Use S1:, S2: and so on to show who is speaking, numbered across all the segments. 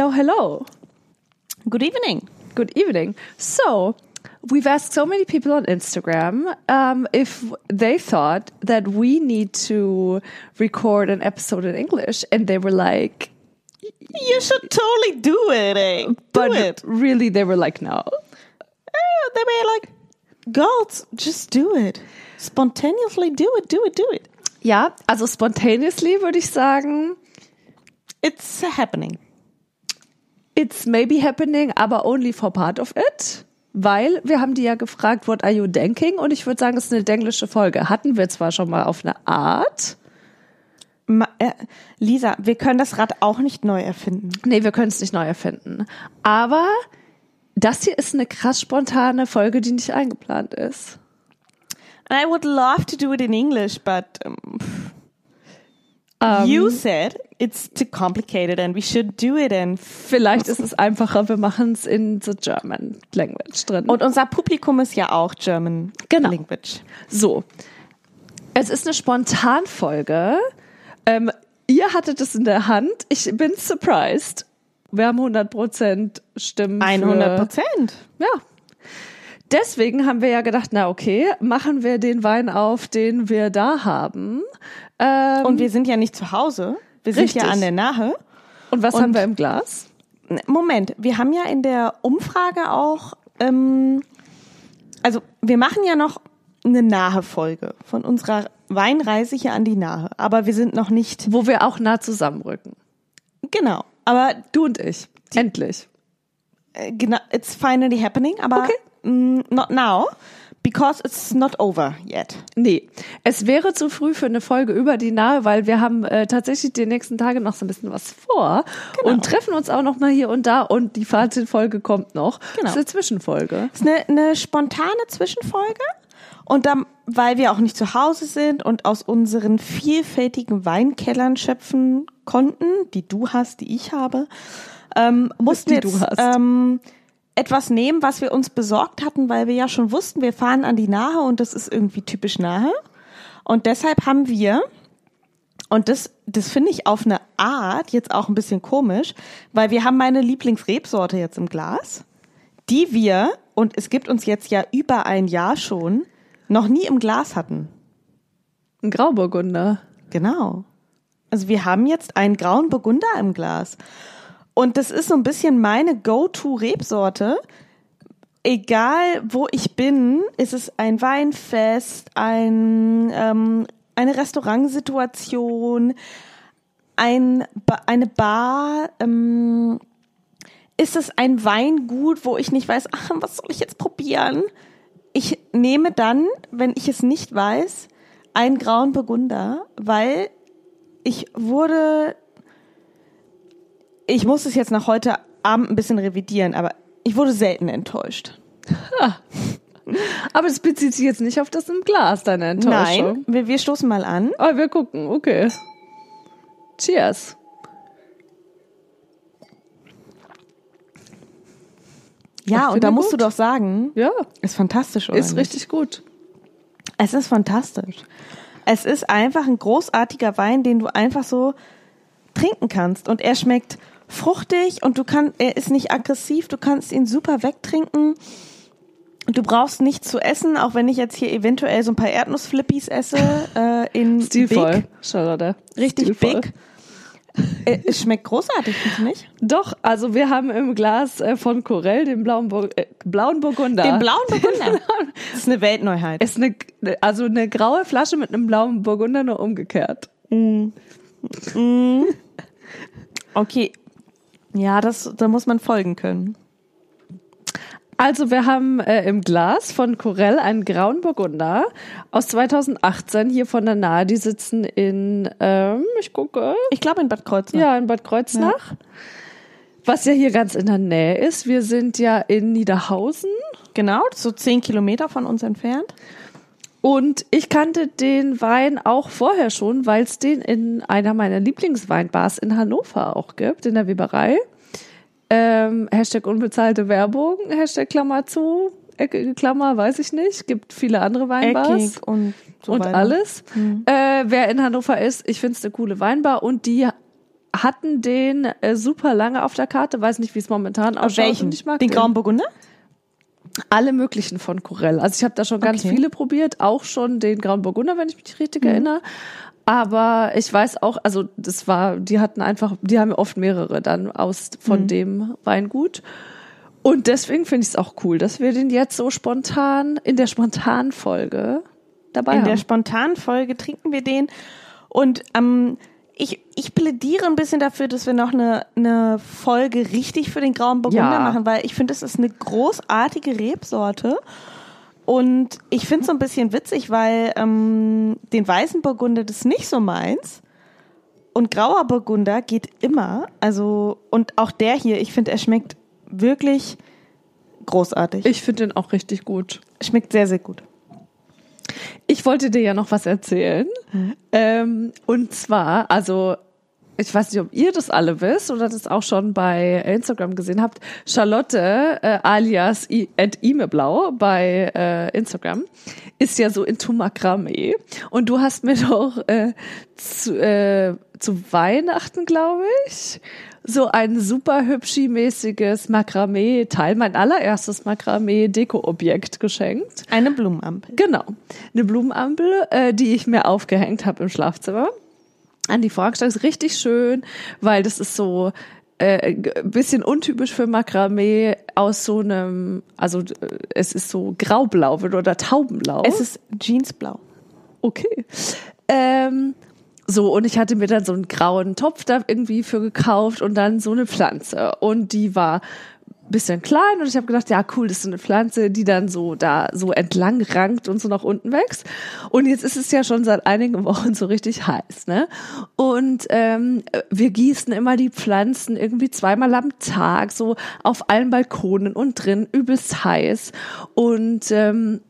S1: hello, hello.
S2: Good evening.
S1: Good evening. So, we've asked so many people on Instagram um, if they thought that we need to record an episode in English, and they were like,
S2: You should totally do it, eh? Do
S1: but
S2: it.
S1: really, they were like, no.
S2: Uh, they were like, girls, just do it. Spontaneously do it, do it, do it.
S1: Ja, also spontaneously würde ich sagen,
S2: It's happening.
S1: It's maybe happening, aber only for part of it. Weil wir haben die ja gefragt, what are you thinking? Und ich würde sagen, es ist eine englische Folge. Hatten wir zwar schon mal auf eine Art.
S2: Ma äh, Lisa, wir können das Rad auch nicht neu erfinden.
S1: Nee, wir können es nicht neu erfinden. Aber das hier ist eine krass spontane Folge, die nicht eingeplant ist.
S2: And I would love to do it in English, but um,
S1: Ähm,
S2: you said it's too complicated and we should do it in.
S1: Vielleicht ist es einfacher, wir machen es in the German language drin.
S2: Und unser Publikum ist ja auch German
S1: Genau.
S2: Language.
S1: So, es ist eine Spontanfolge. Ähm, ihr hattet es in der Hand. Ich bin surprised. Wir haben 100% Stimmen.
S2: 100
S1: Für,
S2: Prozent.
S1: ja. Deswegen haben wir ja gedacht, na okay, machen wir den Wein auf, den wir da haben. Ähm,
S2: Und wir sind ja nicht zu Hause. Wir sind
S1: Richtig.
S2: ja an der Nahe.
S1: und was
S2: und-
S1: haben wir im Glas?
S2: Moment, wir haben ja in der Umfrage auch, ähm, also wir machen ja noch eine Nahe-Folge von unserer Weinreise hier an die Nahe. Aber wir sind noch nicht,
S1: Wo wir auch nah zusammenrücken.
S2: genau. Aber
S1: Du und ich. Endlich.
S2: äh, genau, it's finally happening, aber
S1: Okay.
S2: mm, not now, because it's not over yet.
S1: Nee, es wäre zu früh für eine Folge über die Nahe, weil wir haben äh, tatsächlich die nächsten Tage noch so ein bisschen was vor
S2: Genau.
S1: und treffen uns auch noch mal hier und da und die Fazitfolge kommt noch.
S2: Genau.
S1: Das ist eine Zwischenfolge.
S2: Es ist eine, eine spontane Zwischenfolge. Und dann, weil wir auch nicht zu Hause sind und aus unseren vielfältigen Weinkellern schöpfen konnten, die du hast, die ich habe, ähm, mussten
S1: Die du
S2: jetzt
S1: hast.
S2: ähm, etwas nehmen, was wir uns besorgt hatten, weil wir ja schon wussten, wir fahren an die Nahe und das ist irgendwie typisch Nahe. Und deshalb haben wir, und das, das finde ich auf eine Art jetzt auch ein bisschen komisch, weil wir haben meine Lieblingsrebsorte jetzt im Glas, die wir, und es gibt uns jetzt ja über ein Jahr schon, noch nie im Glas hatten.
S1: Ein Grauburgunder.
S2: Genau. Also wir haben jetzt einen grauen Burgunder im Glas. Und das ist so ein bisschen meine Go-To-Rebsorte. Egal wo ich bin, ist es ein Weinfest, ein, ähm, eine Restaurantsituation, ein, eine Bar, ähm, ist es ein Weingut, wo ich nicht weiß, ach, was soll ich jetzt probieren? Ich nehme dann, wenn ich es nicht weiß, einen grauen Burgunder, weil ich wurde, ich muss es jetzt nach heute Abend ein bisschen revidieren, aber ich wurde selten enttäuscht.
S1: Aber es bezieht sich jetzt nicht auf das im Glas, deine Enttäuschung.
S2: Nein, wir, wir stoßen mal an.
S1: Aber wir gucken, okay. Cheers.
S2: Ja,
S1: Ich
S2: und da musst
S1: gut.
S2: du doch sagen,
S1: Ja,
S2: ist fantastisch, oder?
S1: ist richtig gut.
S2: Es ist fantastisch. Es ist einfach ein großartiger Wein, den du einfach so trinken kannst. Und er schmeckt fruchtig und du kannst, er ist nicht aggressiv, du kannst ihn super wegtrinken. Du brauchst nichts zu essen, auch wenn ich jetzt hier eventuell so ein paar Erdnussflippies esse äh, in
S1: Stilvoll,
S2: Big. Richtig
S1: Stilvoll.
S2: big. Äh, es schmeckt großartig, findest nicht?
S1: Doch, also wir haben im Glas äh, von Corell den blauen, Bur äh, blauen Burgunder.
S2: Den blauen Burgunder. Das ist eine Weltneuheit.
S1: Ist eine, also eine graue Flasche mit einem blauen Burgunder nur umgekehrt.
S2: Okay. Ja, das, da muss man folgen können.
S1: Also wir haben äh, im Glas von Corell einen grauen Burgunder aus 2018 hier von der Nahe. Die sitzen in, ähm, ich gucke,
S2: Ich glaube in Bad Kreuznach.
S1: ja, in Bad Kreuznach. Was ja hier ganz in der Nähe ist. Wir sind ja in Niederhausen.
S2: Genau, so zehn Kilometer von uns entfernt.
S1: Und ich kannte den Wein auch vorher schon, weil es den in einer meiner Lieblingsweinbars in Hannover auch gibt, in der Weberei. Ähm, Hashtag unbezahlte Werbung, Hashtag Klammer zu, eckige Klammer, weiß ich nicht. Gibt viele andere Weinbars
S2: Eckig und so
S1: und
S2: weiter.
S1: alles. Äh, wer in Hannover ist, ich finde es eine coole Weinbar und die hatten den äh, super lange auf der Karte, weiß nicht, wie es momentan ausschaut.
S2: welchen?
S1: und Ich mag
S2: den Grauen Burgunder?
S1: Alle möglichen von Corell. Also ich habe da schon ganz
S2: Okay.
S1: viele probiert, auch schon den Grauen Burgunder, wenn ich mich richtig
S2: Mhm.
S1: erinnere. Aber ich weiß auch, also das war, die hatten einfach, die haben oft mehrere dann aus
S2: Mhm.
S1: von dem Weingut. Und deswegen finde ich es auch cool, dass wir den jetzt so spontan in der spontanen Folge dabei
S2: In
S1: haben.
S2: der spontanen Folge trinken wir den. Und ähm, ich, ich plädiere ein bisschen dafür, dass wir noch eine, eine Folge richtig für den Grauen Burgunder
S1: Ja.
S2: machen, weil ich finde, es ist eine großartige Rebsorte. Und ich finde es so ein bisschen witzig, weil ähm, den weißen Burgunder das ist nicht so meins. Und grauer Burgunder geht immer. Also, und auch der hier, ich finde, er schmeckt wirklich großartig.
S1: ich finde den auch richtig gut.
S2: schmeckt sehr, sehr gut.
S1: Ich wollte dir ja noch was erzählen. Ähm, und zwar, also ich weiß nicht, ob ihr das alle wisst oder das auch schon bei Instagram gesehen habt. Charlotte äh, alias I at Imeblau bei äh, Instagram ist ja so into Makramee. Und du hast mir doch äh, zu, äh, zu Weihnachten, glaube ich, so ein super hübschi-mäßiges Makramee-Teil, mein allererstes Makramee-Deko-Objekt geschenkt.
S2: Eine Blumenampel.
S1: Genau. Eine Blumenampel, äh, die ich mir aufgehängt habe im Schlafzimmer. An die Vorhangstange ist richtig schön, weil das ist so äh, bisschen untypisch für Makramee aus so einem, also äh, es ist so graublau oder taubenblau.
S2: Es ist Jeansblau.
S1: okay. Ähm, so, und ich hatte mir dann so einen grauen Topf da irgendwie für gekauft und dann so eine Pflanze. Und die war bisschen klein und ich habe gedacht, ja cool, das ist so eine Pflanze, die dann so da so entlang rankt und so nach unten wächst. Und jetzt ist es ja schon seit einigen Wochen so richtig heiß, ne? Und ähm, wir gießen immer die Pflanzen irgendwie zweimal am Tag, so auf allen Balkonen und drin, übelst heiß. Und ähm,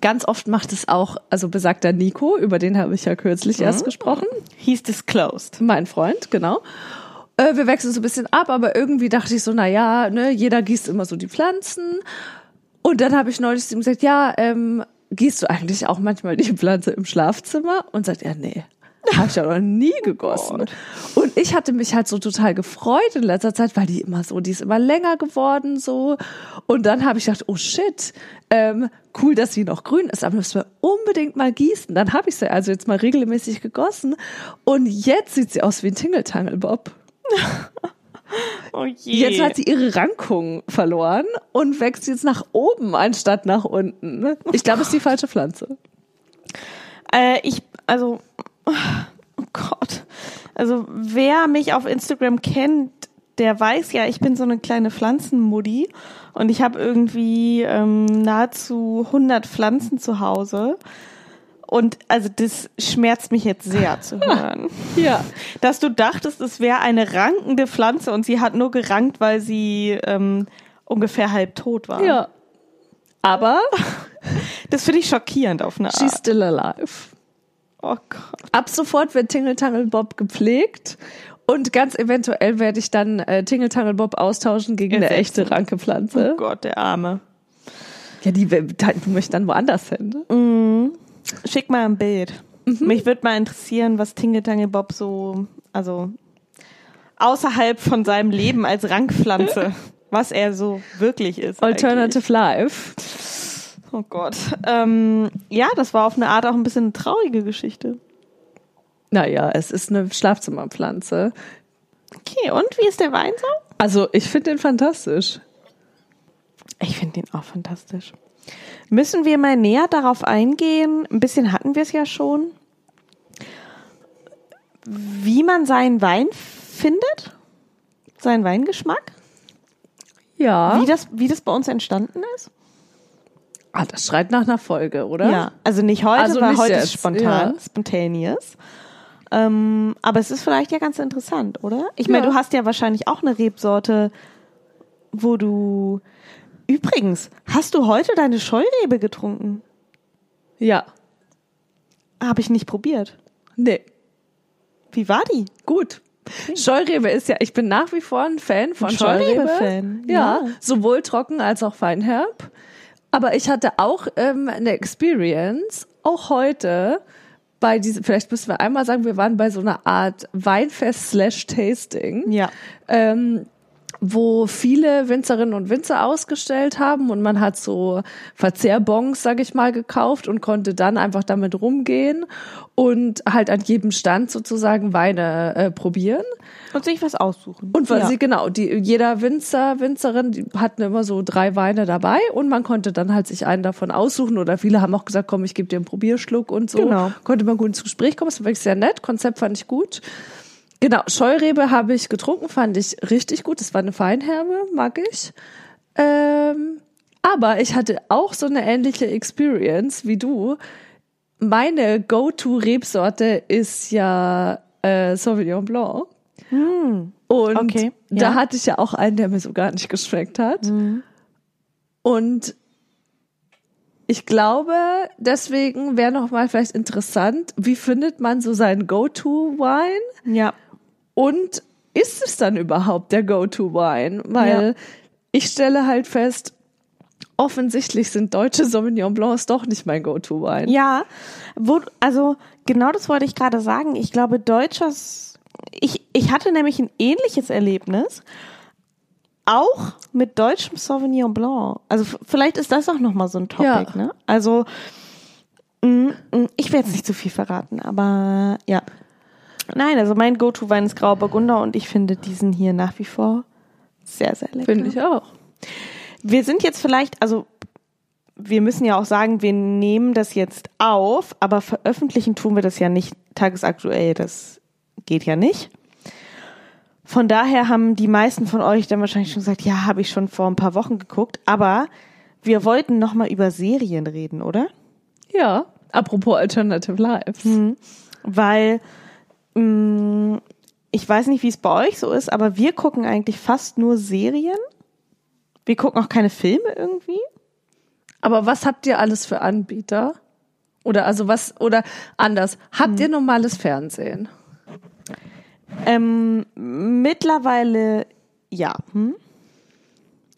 S1: Ganz oft macht es auch, also besagter Nico, über den habe ich ja kürzlich erst gesprochen,
S2: He's disclosed.
S1: mein Freund, genau. Äh, wir wechseln so ein bisschen ab, aber irgendwie dachte ich so, na ja, ne, jeder gießt immer so die Pflanzen. Und dann habe ich neulich zu ihm gesagt, ja, ähm, gießt du eigentlich auch manchmal die Pflanze im Schlafzimmer? Und sagt er, nee. Habe ich ja noch nie gegossen. Und ich hatte mich halt so total gefreut in letzter Zeit, weil die immer so, die ist immer länger geworden so. Und dann habe ich gedacht, oh shit, ähm, cool, dass sie noch grün ist, aber müssen wir unbedingt mal gießen. Dann habe ich sie also jetzt mal regelmäßig gegossen. Und jetzt sieht sie aus wie ein Tingeltangelbob.
S2: Oh je.
S1: Jetzt hat sie ihre Rankung verloren und wächst jetzt nach oben anstatt nach unten. Ich glaube, es ist die falsche Pflanze.
S2: Äh, ich, also, oh Gott. Also, wer mich auf Instagram kennt, der weiß ja, ich bin so eine kleine Pflanzenmuddy und ich habe irgendwie ähm, nahezu 100 Pflanzen zu Hause. Und also das schmerzt mich jetzt sehr zu hören.
S1: Ja.
S2: Dass du dachtest, es wäre eine rankende Pflanze und sie hat nur gerankt, weil sie ähm, ungefähr halb tot war.
S1: Ja. Aber
S2: Das finde ich schockierend auf eine Art.
S1: she's still alive.
S2: Oh Gott.
S1: Ab sofort wird Tingle Tangle Bob gepflegt und ganz eventuell werde ich dann äh, Tingle Tangle Bob austauschen gegen eine
S2: Ersetzen.
S1: echte Rankepflanze.
S2: Oh Gott, der Arme.
S1: Ja, die du möchtest dann woanders hin. Ne?
S2: Schick mal ein Bild. Mich würde mal interessieren, was Tingle Tangle Bob so, also außerhalb von seinem Leben als Rankpflanze, was er so wirklich ist.
S1: Alternative Life.
S2: eigentlich. Oh Gott. Ähm, ja, das war auf eine Art auch ein bisschen eine traurige Geschichte.
S1: Naja, es ist eine Schlafzimmerpflanze.
S2: Okay, und wie ist der Wein so?
S1: Also ich finde den fantastisch.
S2: Ich finde den auch fantastisch. Müssen wir mal näher darauf eingehen? Ein bisschen hatten wir es ja schon. Wie man seinen Wein findet? Seinen Weingeschmack?
S1: Ja.
S2: Wie das, wie das bei uns entstanden ist?
S1: Ah, das schreit nach einer Folge, oder?
S2: Ja, also nicht heute,
S1: Also
S2: weil
S1: nicht
S2: heute
S1: jetzt,
S2: ist spontan,
S1: ja.
S2: spontaneous. Ähm, aber es ist vielleicht ja ganz interessant, oder? Ich meine,
S1: Ja.
S2: du hast ja wahrscheinlich auch eine Rebsorte, wo du. Übrigens, hast du heute deine Scheurebe getrunken?
S1: Ja.
S2: Habe ich nicht probiert.
S1: Nee.
S2: Wie war die?
S1: Gut. Scheurebe ist ja, ich bin nach wie vor ein Fan von
S2: Ein
S1: Scheurebe.
S2: Scheurebe-Fan,
S1: Ja,
S2: ja.
S1: sowohl trocken als auch feinherb. Aber ich hatte auch ähm, eine Experience, auch heute, bei diesem, vielleicht müssen wir einmal sagen, wir waren bei so einer Art Weinfest slash Tasting.
S2: Ja.
S1: Ähm, wo viele Winzerinnen und Winzer ausgestellt haben und man hat so Verzehrbons, sag ich mal, gekauft und konnte dann einfach damit rumgehen und halt an jedem Stand sozusagen Weine äh, probieren.
S2: Und sich was aussuchen.
S1: Und weil
S2: ja.
S1: sie, genau, die, jeder Winzer, Winzerin, die hatten immer so drei Weine dabei und man konnte dann halt sich einen davon aussuchen oder viele haben auch gesagt, komm, ich gebe dir einen Probierschluck und so.
S2: Genau.
S1: Konnte man gut ins Gespräch kommen, das war wirklich sehr nett, Konzept fand ich gut. Genau, Scheurebe habe ich getrunken, fand ich richtig gut. Das war eine Feinherbe, mag ich. Ähm, aber ich hatte auch so eine ähnliche Experience wie du. Meine Go-To-Rebsorte ist ja äh, Sauvignon Blanc. Und
S2: okay,
S1: da
S2: ja.
S1: hatte ich ja auch einen, der mir so gar nicht geschmeckt hat. Und ich glaube, deswegen wäre noch mal vielleicht interessant, wie findet man so seinen Go-To-Wine?
S2: Ja.
S1: Und ist es dann überhaupt der Go-To-Wine? Weil
S2: Ja.
S1: ich stelle halt fest, offensichtlich sind deutsche Sauvignon Blancs doch nicht mein Go-To-Wine.
S2: Ja, wo, also genau das wollte ich gerade sagen. Ich glaube, deutsches, ich, ich hatte nämlich ein ähnliches Erlebnis, auch mit deutschem Sauvignon Blanc. Also vielleicht ist das auch nochmal so ein Topic,
S1: Ja.
S2: ne? Also, mm, mm, ich werde jetzt nicht zu viel verraten, aber ja. Nein, also mein Go-To-Wein ist Grauer Burgunder und ich finde diesen hier nach wie vor sehr, sehr lecker.
S1: Finde ich auch.
S2: Wir sind jetzt vielleicht, also wir müssen ja auch sagen, wir nehmen das jetzt auf, aber veröffentlichen tun wir das ja nicht tagesaktuell. Das geht ja nicht. Von daher haben die meisten von euch dann wahrscheinlich schon gesagt, ja, habe ich schon vor ein paar Wochen geguckt. Aber wir wollten noch mal über Serien reden, oder?
S1: Ja. Apropos Alternative Lives.
S2: Weil mh, ich weiß nicht, wie es bei euch so ist, aber wir gucken eigentlich fast nur Serien. Wir gucken auch keine Filme irgendwie.
S1: Aber was habt ihr alles für Anbieter? Oder also was, oder anders, habt ihr normales Fernsehen?
S2: Ähm, mittlerweile ja. Hm?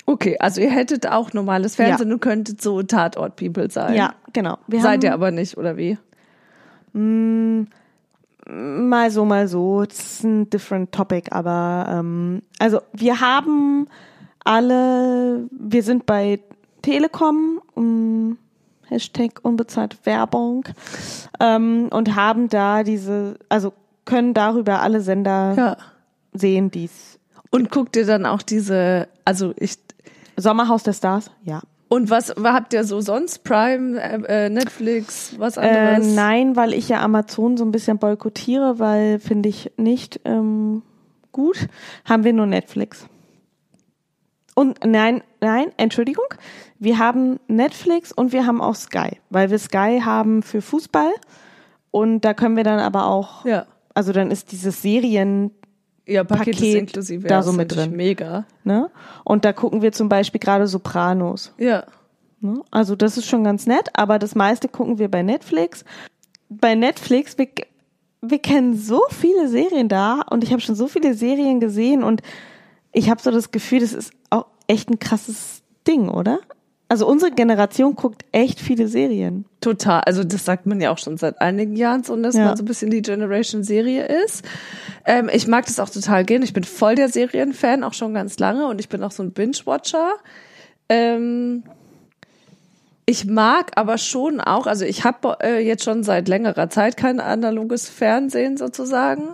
S1: Okay, also ihr hättet auch normales Fernsehen und könntet so Tatort-People sein.
S2: Ja, genau. Wir
S1: Seid ihr aber nicht, oder wie?
S2: Mal so, mal so. Ist ein different topic, aber ähm, also wir haben alle, wir sind bei Telekom, um, Hashtag unbezahlte Werbung, ähm, und haben da diese, also können darüber alle Sender
S1: Ja.
S2: sehen, die's
S1: Und guckt ihr dann auch diese, also ich,
S2: Sommerhaus der Stars, ja.
S1: Und was habt ihr so sonst? Prime, äh, äh, Netflix, was
S2: Äh,
S1: anderes?
S2: nein, weil ich ja Amazon so ein bisschen boykottiere, weil finde ich nicht ähm, gut, haben wir nur Netflix. Und nein, nein, Entschuldigung, wir haben Netflix und wir haben auch Sky, weil wir Sky haben für Fußball und da können wir dann aber auch,
S1: Ja.
S2: also dann ist dieses Serien,
S1: Ja, Paket, ist
S2: Paket
S1: inklusive.
S2: da so
S1: ist
S2: mit drin.
S1: Mega.
S2: ne? Und da gucken wir zum Beispiel gerade Sopranos.
S1: Ja.
S2: Ne? Also das ist schon ganz nett, aber das meiste gucken wir bei Netflix. Bei Netflix, wir, wir kennen so viele Serien da und ich habe schon so viele Serien gesehen und ich habe so das Gefühl, das ist auch echt ein krasses Ding, oder? Also unsere Generation guckt echt viele Serien.
S1: Total. Also das sagt man ja auch schon seit einigen Jahren so, dass
S2: Ja.
S1: man so ein bisschen die Generation-Serie ist. Ähm, ich mag das auch total gern. Ich bin voll der Serienfan, auch schon ganz lange. Und ich bin auch so ein Binge-Watcher. Ähm, ich mag aber schon auch, also ich habe äh, jetzt schon seit längerer Zeit kein analoges Fernsehen sozusagen.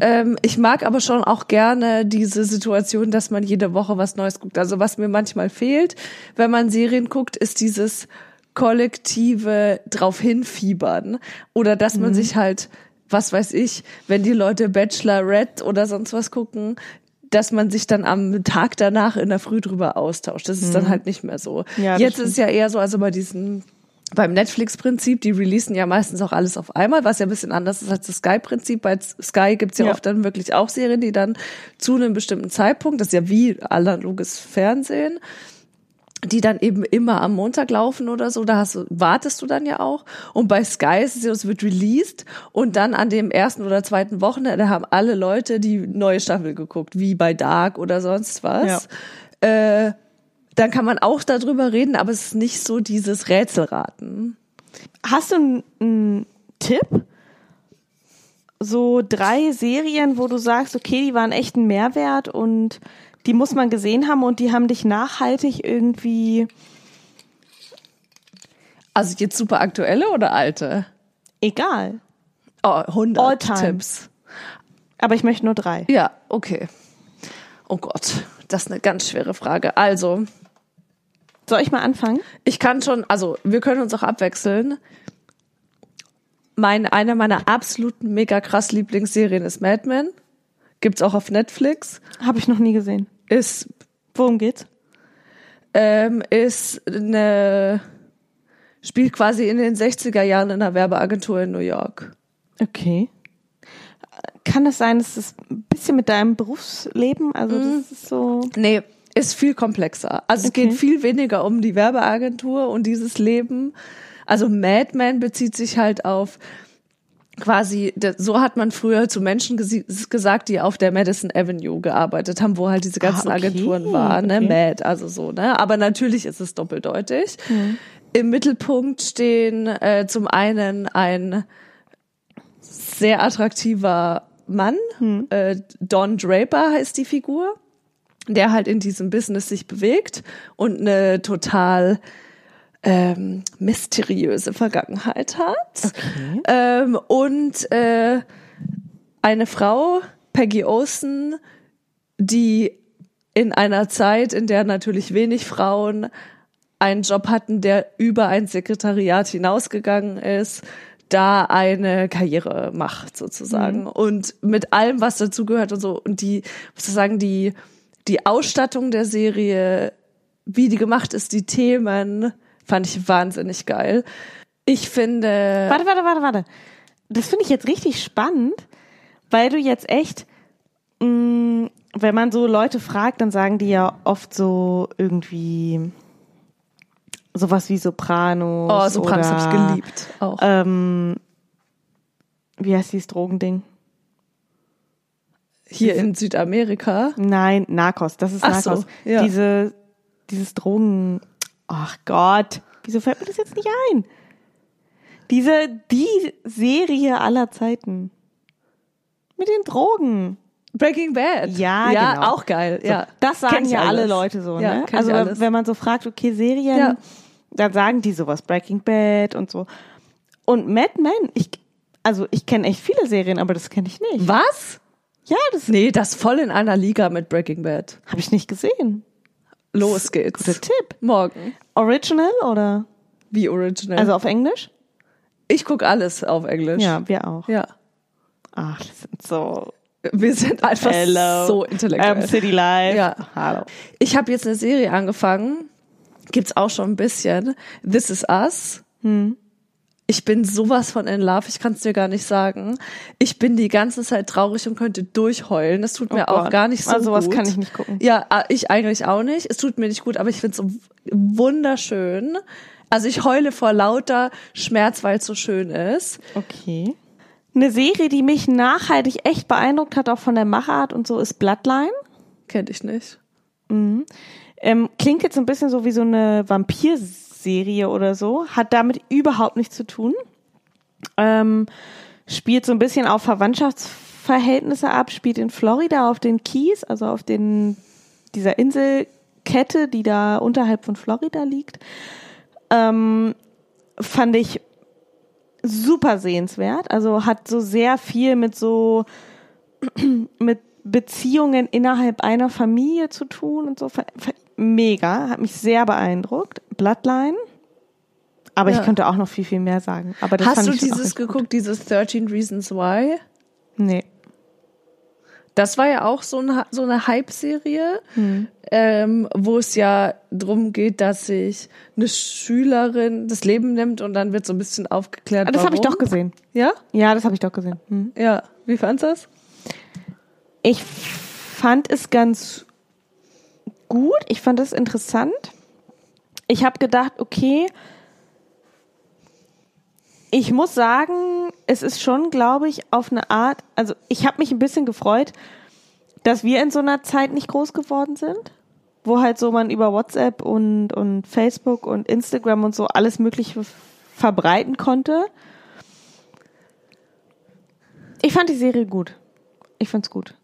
S1: Ähm, ich mag aber schon auch gerne diese Situation, dass man jede Woche was Neues guckt. Also was mir manchmal fehlt, wenn man Serien guckt, ist dieses kollektive drauf hinfiebern. Oder dass man sich halt, was weiß ich, wenn die Leute Bachelorette oder sonst was gucken, dass man sich dann am Tag danach in der Früh drüber austauscht. Das ist dann halt nicht mehr so.
S2: Ja,
S1: Jetzt
S2: stimmt.
S1: ist es ja eher so, also bei diesen beim Netflix-Prinzip, die releasen ja meistens auch alles auf einmal, was ja ein bisschen anders ist als das Sky-Prinzip. Bei Sky gibt's ja,
S2: Ja.
S1: oft dann wirklich auch Serien, die dann zu einem bestimmten Zeitpunkt, das ist ja wie analoges Fernsehen, die dann eben immer am Montag laufen oder so, da hast du, wartest du dann ja auch. Und bei Sky ist es so, es wird released und dann an dem ersten oder zweiten Wochenende haben alle Leute die neue Staffel geguckt, wie bei Dark oder sonst was. Äh, dann kann man auch darüber reden, aber es ist nicht so dieses Rätselraten.
S2: Hast du einen, Tipp? so drei Serien, wo du sagst, okay, die waren echt ein Mehrwert und die muss man gesehen haben und die haben dich nachhaltig irgendwie
S1: Also jetzt super aktuelle oder alte?
S2: egal.
S1: Oh, 100
S2: All-time.
S1: Tipps.
S2: Aber ich möchte nur drei.
S1: Ja, okay. Oh Gott, das ist eine ganz schwere Frage. Also,
S2: Soll ich mal anfangen?
S1: ich kann schon, also wir können uns auch abwechseln. Mein, eine meiner absoluten mega krass Lieblingsserien ist Mad Men. Gibt's auch auf Netflix.
S2: Habe ich noch nie gesehen.
S1: Ist,
S2: Worum geht's?
S1: ähm, ist eine, spielt quasi in den 60er Jahren in einer Werbeagentur in New York.
S2: Okay. Kann es sein, dass das ein bisschen mit deinem Berufsleben, also das ist so.
S1: Nee, ist viel komplexer. Also
S2: Okay.
S1: es geht viel weniger um die Werbeagentur und dieses Leben. Also Mad Men bezieht sich halt auf quasi, so hat man früher zu Menschen gesagt, die auf der Madison Avenue gearbeitet haben, wo halt diese ganzen
S2: Ah, okay.
S1: Agenturen waren, ne?
S2: Okay.
S1: Mad, also so, ne? Aber natürlich ist es doppeldeutig. Im Mittelpunkt stehen äh, zum einen ein sehr attraktiver Mann, äh, Don Draper heißt die Figur, der halt in diesem Business sich bewegt und eine total ähm, mysteriöse Vergangenheit hat. Ähm, und äh, eine Frau, Peggy Olsen, die in einer Zeit, in der natürlich wenig Frauen einen Job hatten, der über ein Sekretariat hinausgegangen ist, da eine Karriere macht sozusagen. Und mit allem was dazugehört und so und die sozusagen die die Ausstattung der Serie, wie die gemacht ist, die Themen fand ich wahnsinnig geil. Ich finde
S2: Warte, warte, warte, warte. Das finde ich jetzt richtig spannend, weil du jetzt echt, mh, wenn man so Leute fragt, dann sagen die ja oft so irgendwie sowas wie Sopranos.
S1: oh Sopranos habe ich geliebt auch.
S2: Ähm, wie heißt dieses Drogending?
S1: Hier in Südamerika.
S2: Nein, Narcos. Das ist
S1: Ach so,
S2: Narcos.
S1: ja.
S2: Diese, dieses Drogen. Ach Gott, wieso fällt mir das jetzt nicht ein? Diese, die Serie aller Zeiten. Mit den Drogen.
S1: Breaking Bad.
S2: Ja,
S1: ja
S2: genau.
S1: auch geil.
S2: So,
S1: ja,
S2: Das sagen ja alle
S1: alles.
S2: Leute so,
S1: Ja,
S2: ne? Also wenn- wenn man so fragt, okay, Serien,
S1: Ja.
S2: dann sagen die sowas, Breaking Bad und so. Und Mad Men, ich, also ich kenne echt viele Serien, aber das kenne ich nicht.
S1: Was?
S2: Ja, das
S1: Nee, das voll in einer Liga mit Breaking Bad.
S2: habe ich nicht gesehen.
S1: Los geht's.
S2: Guter Tipp.
S1: Morgen.
S2: Original oder?
S1: Wie original.
S2: Also auf Englisch?
S1: ich guck alles auf Englisch.
S2: Ja, wir auch.
S1: Ja.
S2: Ach, das sind so.
S1: Wir sind einfach
S2: Hello.
S1: so intellektuell.
S2: Ähm, City Life.
S1: Ja.
S2: Hallo.
S1: Ich habe jetzt eine Serie angefangen. Gibt's auch schon ein bisschen. This is Us.
S2: Hm.
S1: Ich bin sowas von in love, ich kann es dir gar nicht sagen. Ich bin die ganze Zeit traurig und könnte durchheulen. Das tut mir
S2: Oh
S1: auch
S2: Gott.
S1: gar nicht so
S2: Also sowas
S1: gut.
S2: kann ich nicht gucken.
S1: Ja, äh, ich eigentlich auch nicht. Es tut mir nicht gut, aber ich finde es so wunderschön. Also ich heule vor lauter Schmerz, weil es so schön ist.
S2: Okay. Eine Serie, die mich nachhaltig echt beeindruckt hat, auch von der Machart und so, ist Bloodline.
S1: Kennt ich nicht.
S2: Ähm, klingt jetzt so ein bisschen so wie so eine Vampirserie oder so, hat damit überhaupt nichts zu tun. Ähm, spielt so ein bisschen auf Verwandtschaftsverhältnisse ab, spielt in Florida auf den Keys, also auf den dieser Inselkette, die da unterhalb von Florida liegt. Ähm, fand ich super sehenswert. Also hat so sehr viel mit so mit Beziehungen innerhalb einer Familie zu tun und so. Mega, hat mich sehr beeindruckt. Bloodline. Aber
S1: Ja.
S2: ich könnte auch noch viel, viel mehr sagen. Aber das
S1: Hast du dieses
S2: echt gut.
S1: geguckt, dieses 13 Reasons Why?
S2: Nee.
S1: Das war ja auch so, ein, so eine Hype-Serie,
S2: Hm.
S1: ähm, wo es ja drum geht, dass sich eine Schülerin das Leben nimmt und dann wird so ein bisschen aufgeklärt.
S2: Ah, Das habe ich doch gesehen.
S1: Ja?
S2: Ja, das habe ich doch gesehen. Hm.
S1: Ja. Wie fandst du das?
S2: Ich fand es ganz gut. Ich fand es interessant. Ich habe gedacht, okay, ich muss sagen, es ist schon, glaube ich, auf eine Art, also ich habe mich ein bisschen gefreut, dass wir in so einer Zeit nicht groß geworden sind, wo halt so man über WhatsApp und, und Facebook und Instagram und so alles Mögliche verbreiten konnte. Ich fand die Serie gut. Ich fand's gut.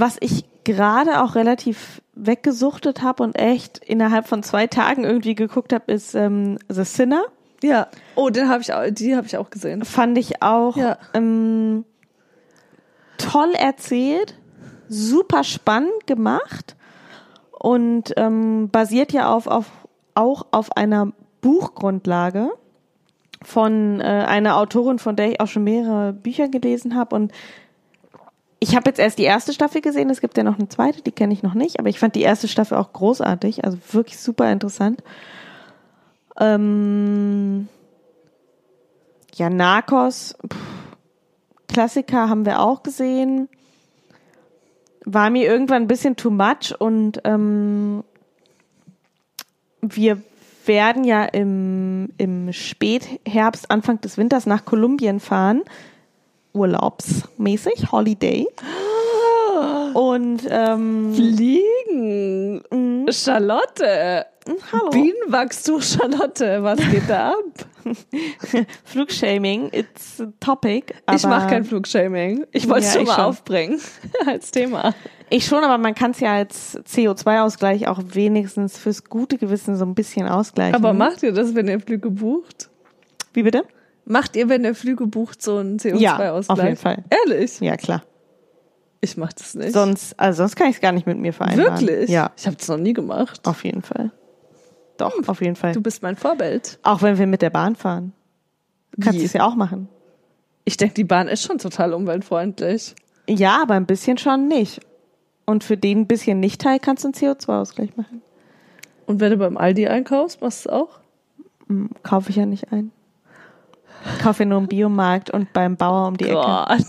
S2: Was ich gerade auch relativ weggesuchtet habe und echt innerhalb von zwei Tagen irgendwie geguckt habe, ist ähm, The Sinner.
S1: Ja. Oh, den habe ich auch, die habe ich auch gesehen.
S2: Fand ich auch
S1: Ja.
S2: ähm, toll erzählt, super spannend gemacht und ähm, basiert ja auf, auf, auch auf einer Buchgrundlage von äh, einer Autorin, von der ich auch schon mehrere Bücher gelesen habe und ich habe jetzt erst die erste Staffel gesehen, es gibt ja noch eine zweite, die kenne ich noch nicht, aber ich fand die erste Staffel auch großartig, also wirklich super interessant. Ähm, ja, Narcos, pff, Klassiker haben wir auch gesehen. War mir irgendwann ein bisschen too much und ähm, wir werden ja im, im Spätherbst, Anfang des Winters nach Kolumbien fahren. Urlaubsmäßig, Holiday. Und ähm,
S1: Fliegen. Charlotte.
S2: hallo.
S1: Bienenwachstum, Charlotte. Was geht da ab?
S2: Flugshaming, it's a topic.
S1: ich mache kein Flugshaming. Ich wollte es
S2: Ja,
S1: schon mal
S2: schon.
S1: aufbringen als Thema.
S2: Ich schon, aber man kann es ja als CO2-Ausgleich auch wenigstens fürs gute Gewissen so ein bisschen ausgleichen.
S1: Aber macht ihr das, wenn ihr Flüge bucht?
S2: Wie bitte?
S1: Macht ihr, wenn ihr Flüge bucht, so einen
S2: Ja,
S1: CO2-Ausgleich?
S2: auf jeden Fall.
S1: Ehrlich?
S2: Ja, klar.
S1: Ich mach das nicht.
S2: Sonst, also sonst kann ich es gar nicht mit mir vereinbaren.
S1: Wirklich?
S2: Ja,
S1: Ich habe das noch nie gemacht.
S2: auf jeden Fall. Doch, auf jeden Fall.
S1: Du bist mein Vorbild.
S2: Auch wenn wir mit der Bahn fahren. Kannst du es ja auch machen.
S1: Ich denke, die Bahn ist schon total umweltfreundlich.
S2: Ja, aber ein bisschen schon nicht. Und für den bisschen Nicht-Teil kannst du einen CO2-Ausgleich machen.
S1: Und wenn du beim Aldi einkaufst, machst du es auch?
S2: Hm, Kaufe ich ja nicht ein. Ich kaufe nur im Biomarkt und beim Bauer um die Ecke.
S1: Gott.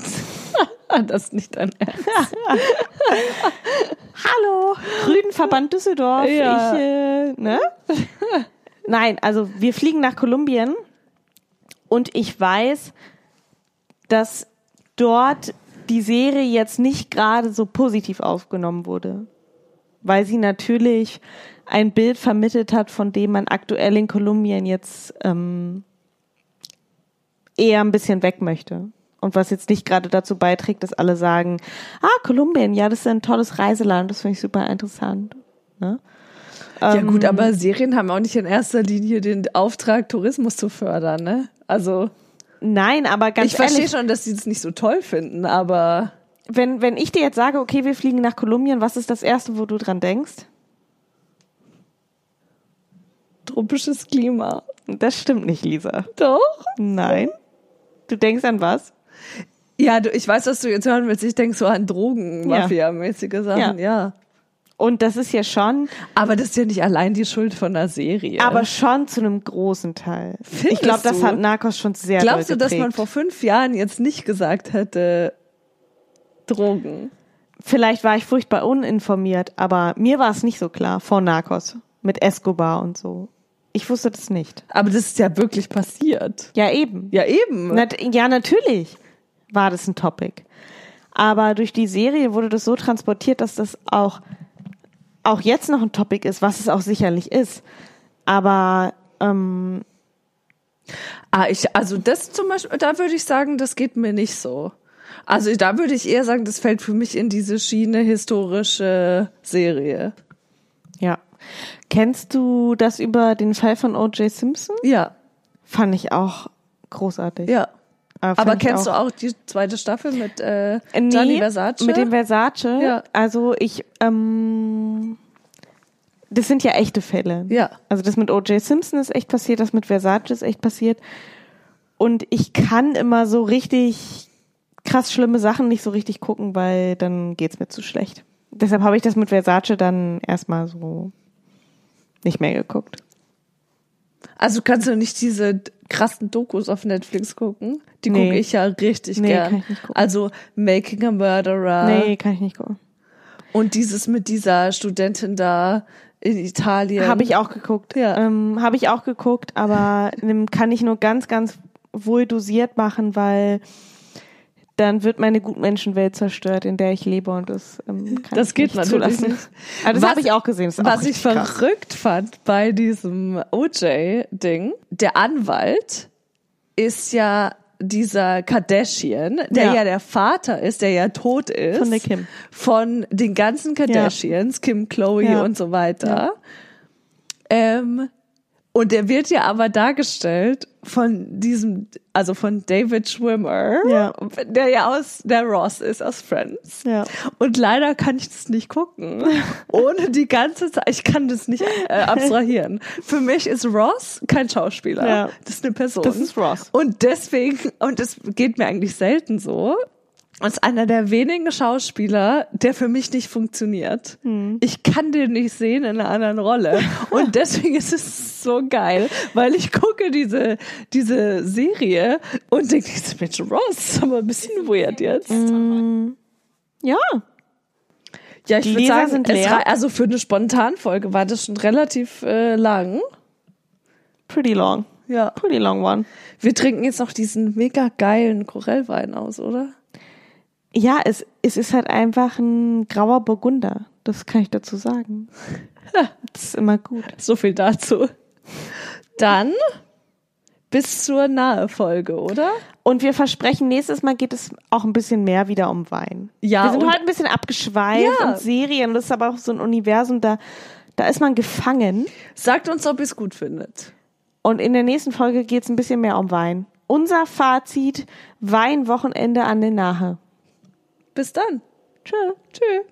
S1: das ist nicht dein Ernst.
S2: Hallo, Grünverband Düsseldorf.
S1: Ja.
S2: Ich, äh, ne? Nein, also wir fliegen nach Kolumbien und ich weiß, dass dort die Serie jetzt nicht gerade so positiv aufgenommen wurde, weil sie natürlich ein Bild vermittelt hat, von dem man aktuell in Kolumbien jetzt ähm, eher ein bisschen weg möchte. Und was jetzt nicht gerade dazu beiträgt, dass alle sagen, ah, Kolumbien, ja, das ist ein tolles Reiseland, das finde ich super interessant. Ne?
S1: Ja gut, aber Serien haben auch nicht in erster Linie den Auftrag, Tourismus zu fördern, ne? Also
S2: Nein, aber ganz
S1: ich verstehe
S2: ehrlich,
S1: schon, dass sie das nicht so toll finden, aber
S2: wenn, wenn ich dir jetzt sage, okay, wir fliegen nach Kolumbien, was ist das Erste, wo du dran denkst?
S1: tropisches Klima.
S2: Das stimmt nicht, Lisa.
S1: Doch?
S2: Nein. Du denkst an was?
S1: Ja, du, ich weiß, was du jetzt hören willst. Ich denke so an Drogen,
S2: Ja.
S1: Mafia-mäßige Sachen, ja.
S2: Und das ist ja schon,
S1: Aber das ist ja nicht allein die Schuld von der Serie.
S2: aber schon zu einem großen Teil.
S1: Findest
S2: ich glaube, das hat Narcos schon sehr
S1: glaubst du, dass man vor fünf Jahren jetzt nicht gesagt hätte, Drogen?
S2: Vielleicht war ich furchtbar uninformiert, aber mir war es nicht so klar vor Narcos mit Escobar und so. Ich wusste das nicht.
S1: Aber das ist ja wirklich passiert.
S2: Ja, eben.
S1: Ja, eben.
S2: Nat ja, natürlich war das ein Topic. Aber durch die Serie wurde das so transportiert, dass das auch, auch jetzt noch ein Topic ist, was es auch sicherlich ist. Aber ähm,
S1: Ah, ich, also das zum Beispiel, da würde ich sagen, das geht mir nicht so. Also da würde ich eher sagen, das fällt für mich in diese Schiene historische Serie.
S2: Kennst du das über den Fall von O.J. Simpson?
S1: Ja,
S2: Fand ich auch großartig.
S1: ja. Aber
S2: ich
S1: kennst du auch die zweite Staffel mit äh,
S2: Äh, nee,
S1: Gianni Versace?
S2: Mit dem Versace.
S1: Ja.
S2: Also ich, ähm, das sind ja echte Fälle.
S1: Ja.
S2: Also das mit O.J. Simpson ist echt passiert, das mit Versace ist echt passiert. Und ich kann immer so richtig krass schlimme Sachen nicht so richtig gucken, weil dann geht's mir zu schlecht. Deshalb habe ich das mit Versace dann erstmal so nicht mehr geguckt.
S1: Also kannst du nicht diese krassen Dokus auf Netflix gucken? Die
S2: Nee.
S1: gucke ich ja richtig
S2: Nee,
S1: gern.
S2: kann ich nicht gucken.
S1: Also Making a Murderer
S2: Nee, kann ich nicht gucken.
S1: und dieses mit dieser Studentin da in Italien.
S2: Habe ich auch geguckt.
S1: Ja.
S2: Ähm, Habe ich auch geguckt, aber ähm, kann ich nur ganz, ganz wohl dosiert machen, weil dann wird meine Gutmenschenwelt zerstört, in der ich lebe und das ähm, kann
S1: Das
S2: ich
S1: geht
S2: nicht
S1: natürlich
S2: zulassen.
S1: nicht.
S2: Aber das habe ich auch gesehen.
S1: Was ich
S2: krass.
S1: verrückt fand bei diesem OJ-Ding, der Anwalt ist ja dieser Kardashian, der ja.
S2: Ja.
S1: der Vater ist, der ja tot ist.
S2: Von der Kim.
S1: Von den ganzen Kardashians, Kim, Chloe
S2: Ja.
S1: und so weiter. Ähm, und der wird ja aber dargestellt von diesem, also von David Schwimmer,
S2: Ja.
S1: der ja aus der Ross ist aus Friends.
S2: Ja.
S1: Und leider kann ich das nicht gucken. Ohne die ganze Zeit. Ich kann das nicht äh, abstrahieren. Für mich ist Ross kein Schauspieler.
S2: Ja.
S1: Das ist eine Person.
S2: Das ist Ross.
S1: Und deswegen, und es geht mir eigentlich selten so, ist einer der wenigen Schauspieler, der für mich nicht funktioniert.
S2: Hm.
S1: Ich kann den nicht sehen in einer anderen Rolle. Und deswegen ist es so geil, weil ich gucke diese, diese Serie und denke, Mensch, Ross ist aber ein bisschen weird jetzt.
S2: Ja.
S1: Ja, ich würde sagen, also für eine Spontanfolge war das schon relativ äh, lang.
S2: Pretty long.
S1: Ja.
S2: Pretty long one.
S1: Wir trinken jetzt noch diesen mega geilen Korellwein aus, oder?
S2: Ja, es, es ist halt einfach ein grauer Burgunder. Das kann ich dazu sagen. Das ist immer gut.
S1: So viel dazu. Dann bis zur nahe Folge, oder?
S2: Und wir versprechen, nächstes Mal geht es auch ein bisschen mehr wieder um Wein.
S1: Ja,
S2: Wir sind heute ein bisschen abgeschweift
S1: Ja.
S2: und Serien. Das ist aber auch so ein Universum, da, da ist man gefangen.
S1: Sagt uns, ob ihr es gut findet.
S2: Und in der nächsten Folge geht es ein bisschen mehr um Wein. Unser Fazit, Weinwochenende an der Nahe.
S1: Bis dann.
S2: Ciao.
S1: Tschö.